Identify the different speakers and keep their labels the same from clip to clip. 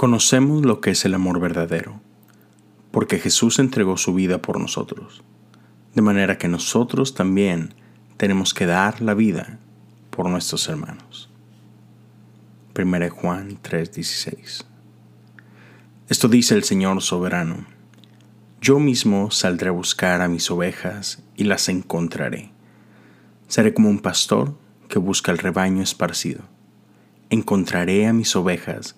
Speaker 1: Conocemos lo que es el amor verdadero, porque Jesús entregó su vida por nosotros, de manera que nosotros también tenemos que dar la vida por nuestros hermanos. 1 Juan 3:16 Esto dice el Señor soberano, yo mismo saldré a buscar a mis ovejas y las encontraré. Seré como un pastor que busca el rebaño esparcido. Encontraré a mis ovejas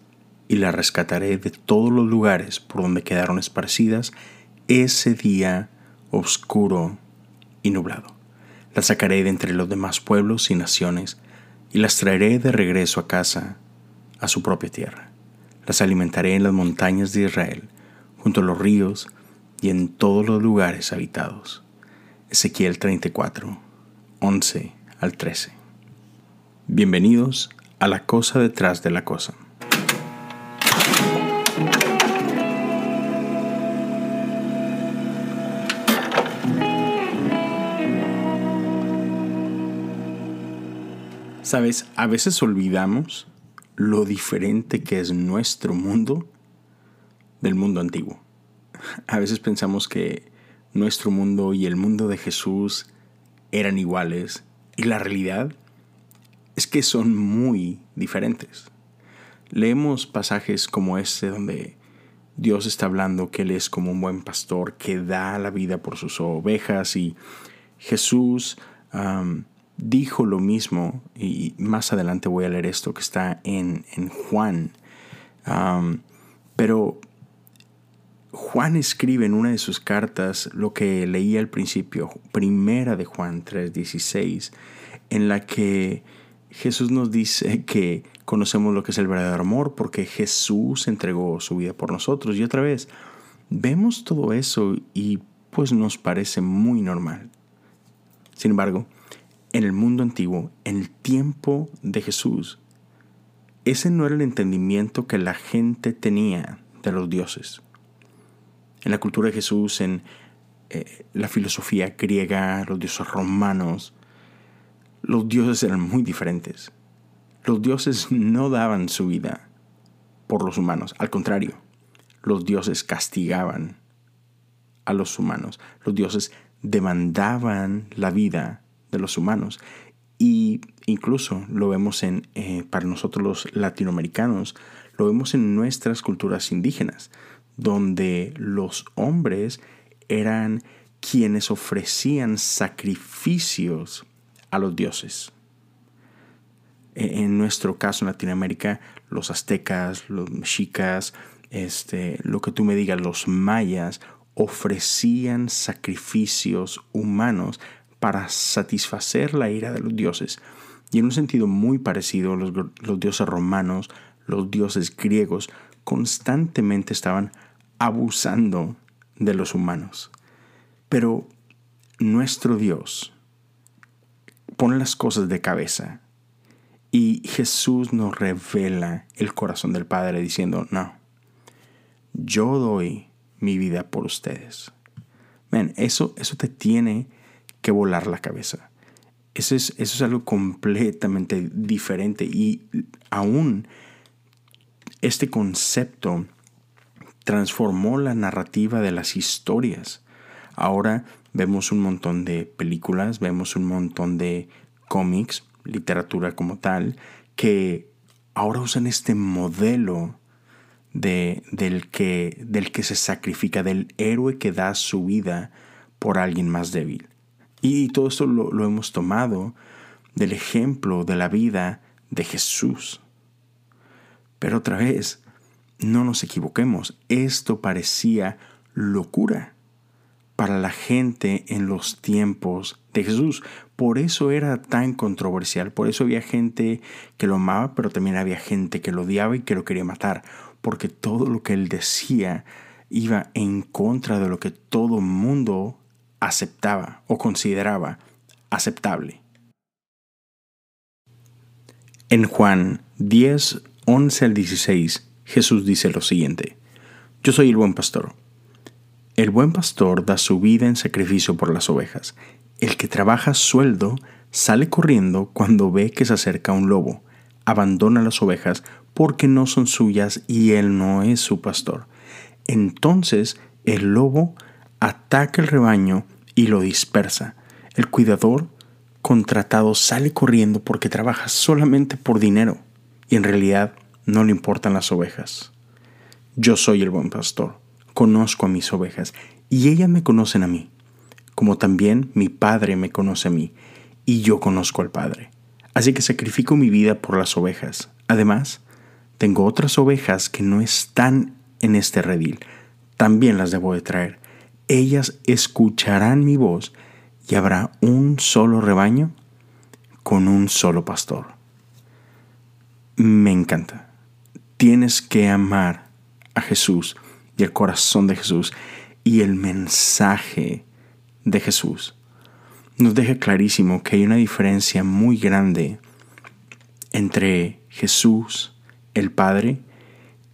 Speaker 1: y la rescataré de todos los lugares por donde quedaron esparcidas ese día oscuro y nublado. Las sacaré de entre los demás pueblos y naciones y las traeré de regreso a casa, a su propia tierra. Las alimentaré en las montañas de Israel, junto a los ríos y en todos los lugares habitados. Ezequiel 34, 11 al 13. Bienvenidos a la cosa detrás de la cosa. Sabes, a veces olvidamos lo diferente que es nuestro mundo del mundo antiguo. A veces pensamos que nuestro mundo y el mundo de Jesús eran iguales y la realidad es que son muy diferentes. Leemos pasajes como este donde Dios está hablando que Él es como un buen pastor que da la vida por sus ovejas y Jesús dijo lo mismo, y más adelante voy a leer esto que está en, Juan, pero Juan escribe en una de sus cartas lo que leí al principio, primera de Juan 3:16, en la que Jesús nos dice que conocemos lo que es el verdadero amor porque Jesús entregó su vida por nosotros. Y otra vez, vemos todo eso y pues nos parece muy normal. Sin embargo, en el mundo antiguo, en el tiempo de Jesús, ese no era el entendimiento que la gente tenía de los dioses. En la cultura de Jesús, en eh, la filosofía griega, los dioses romanos, los dioses eran muy diferentes. Los dioses no daban su vida por los humanos, al contrario, los dioses castigaban a los humanos, los dioses demandaban la vida de los humanos. Y incluso lo vemos en, eh, para nosotros los latinoamericanos, lo vemos en nuestras culturas indígenas, donde los hombres eran quienes ofrecían sacrificios a los dioses. E, en nuestro caso en Latinoamérica, los aztecas, los mexicas, este, lo que tú me digas, los mayas, ofrecían sacrificios humanos para satisfacer la ira de los dioses. Y en un sentido muy parecido, los, los dioses romanos, los dioses griegos, constantemente estaban abusando de los humanos. Pero nuestro Dios pone las cosas de cabeza y Jesús nos revela el corazón del Padre diciendo, no, yo doy mi vida por ustedes. Ven, eso, eso te tiene que volar la cabeza. Eso es, es algo completamente diferente y aún este concepto transformó la narrativa de las historias. Ahora vemos un montón de películas, vemos un montón de cómics, literatura como tal, que ahora usan este modelo de, del, que, del que se sacrifica, del héroe que da su vida por alguien más débil. Y todo esto lo, hemos tomado del ejemplo de la vida de Jesús. Pero otra vez, no nos equivoquemos, esto parecía locura para la gente en los tiempos de Jesús. Por eso era tan controversial, por eso había gente que lo amaba, pero también había gente que lo odiaba y que lo quería matar, porque todo lo que él decía iba en contra de lo que todo mundo aceptaba o consideraba aceptable. En Juan 10, 11 al 16, Jesús dice lo siguiente, Yo soy el buen pastor. El buen pastor da su vida en sacrificio por las ovejas. El que trabaja sueldo sale corriendo cuando ve que se acerca un lobo, abandona las ovejas porque no son suyas y él no es su pastor. Entonces el lobo ataca el rebaño y lo dispersa. El cuidador contratado sale corriendo porque trabaja solamente por dinero y en realidad no le importan las ovejas. Yo soy el buen pastor, conozco a mis ovejas y ellas me conocen a mí, como también mi Padre me conoce a mí y yo conozco al Padre. Así que sacrifico mi vida por las ovejas. Además, tengo otras ovejas que no están en este redil. También las debo de traer. Ellas escucharán mi voz y habrá un solo rebaño con un solo pastor. Me encanta. Tienes que amar a Jesús y el corazón de Jesús y el mensaje de Jesús. Nos deja clarísimo que hay una diferencia muy grande entre Jesús, el Padre,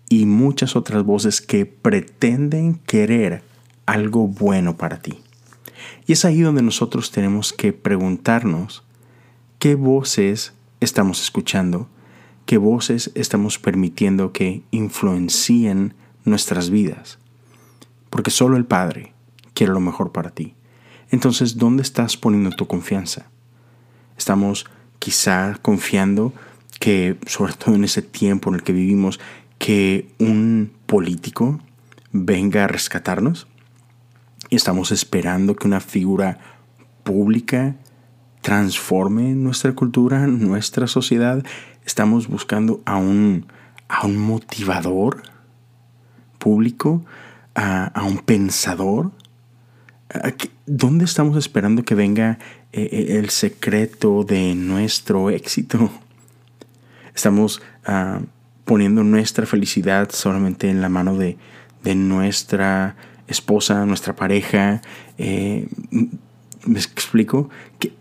Speaker 1: y muchas otras voces que pretenden querer algo bueno para ti. Y es ahí donde nosotros tenemos que preguntarnos qué voces estamos escuchando, qué voces estamos permitiendo que influencien nuestras vidas. Porque solo el Padre quiere lo mejor para ti. Entonces, ¿dónde estás poniendo tu confianza? Estamos quizá confiando que, sobre todo en ese tiempo en el que vivimos, que un político venga a rescatarnos. Y estamos esperando que una figura pública transforme nuestra cultura, nuestra sociedad. Estamos buscando a un, a un motivador público, a, un pensador. ¿Dónde estamos esperando que venga eh, eh, el secreto de nuestro éxito? Estamos ah, poniendo nuestra felicidad solamente en la mano de, nuestra esposa, nuestra pareja. Eh, ¿Me explico?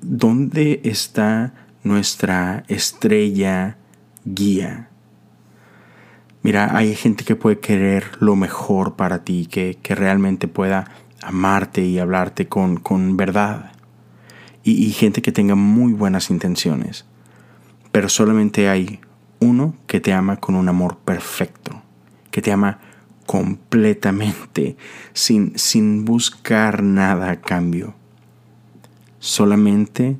Speaker 1: ¿Dónde está nuestra estrella guía? Mira, hay gente que puede querer lo mejor para ti, que, realmente pueda amarte y hablarte con, verdad. y gente que tenga muy buenas intenciones. Pero solamente hay uno que te ama con un amor perfecto, que te ama completamente, sin, sin buscar nada a cambio. Solamente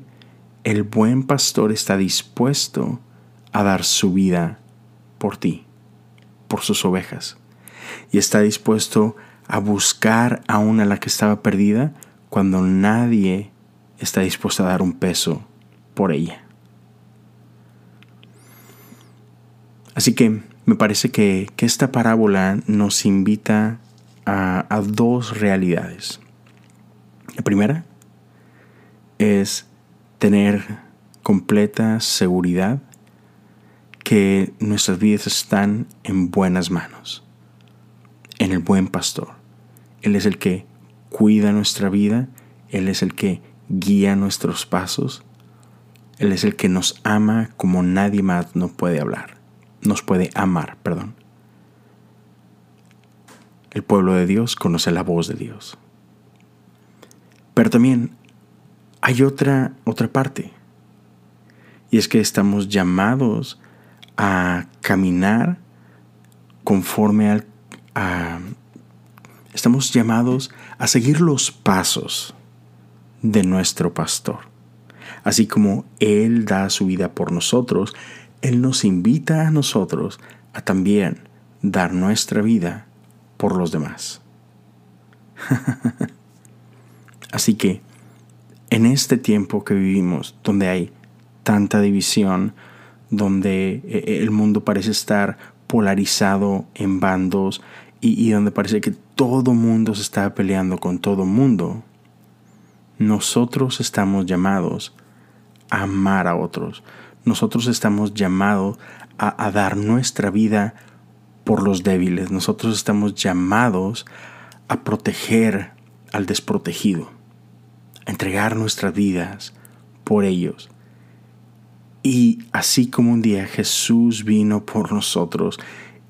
Speaker 1: el buen pastor está dispuesto a dar su vida por ti, por sus ovejas, y está dispuesto a buscar a una la que estaba perdida cuando nadie está dispuesto a dar un peso por ella. Así que me parece que, esta parábola nos invita a, a dos realidades. La primera es tener completa seguridad que nuestras vidas están en buenas manos, en el buen pastor. Él es el que cuida nuestra vida, Él es el que guía nuestros pasos, Él es el que nos ama como nadie más nos puede hablar nos puede amar, perdón. El pueblo de Dios conoce la voz de Dios. Pero también hay otra, otra parte. Y es que estamos llamados a caminar conforme al... A, estamos llamados a seguir los pasos de nuestro pastor. Así como Él da su vida por nosotros, él nos invita a nosotros a también dar nuestra vida por los demás. Así que, en este tiempo que vivimos, donde hay tanta división, donde eh, el mundo parece estar polarizado en bandos y, donde parece que todo mundo se está peleando con todo mundo, nosotros estamos llamados a amar a otros nosotros estamos llamados a, dar nuestra vida por los débiles. Nosotros estamos llamados a proteger al desprotegido, a entregar nuestras vidas por ellos. Y así como un día Jesús vino por nosotros,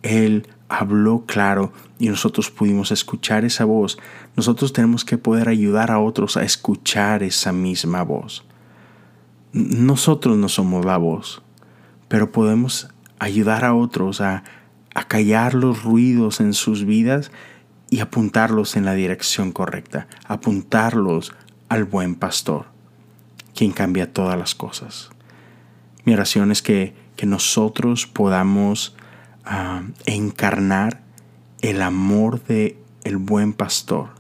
Speaker 1: Él habló claro y nosotros pudimos escuchar esa voz, nosotros tenemos que poder ayudar a otros a escuchar esa misma voz. Nosotros no somos la voz, pero podemos ayudar a otros a, callar los ruidos en sus vidas y apuntarlos en la dirección correcta, apuntarlos al buen pastor, quien cambia todas las cosas. Mi oración es que, que nosotros podamos uh, encarnar el amor de buen pastor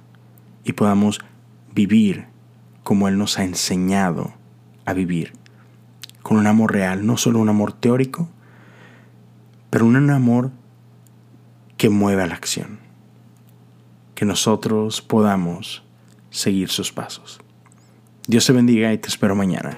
Speaker 1: y podamos vivir como Él nos ha enseñado a vivir, con un amor real, no solo un amor teórico, pero un amor que mueve a la acción, que nosotros podamos seguir sus pasos. Dios te bendiga y te espero mañana.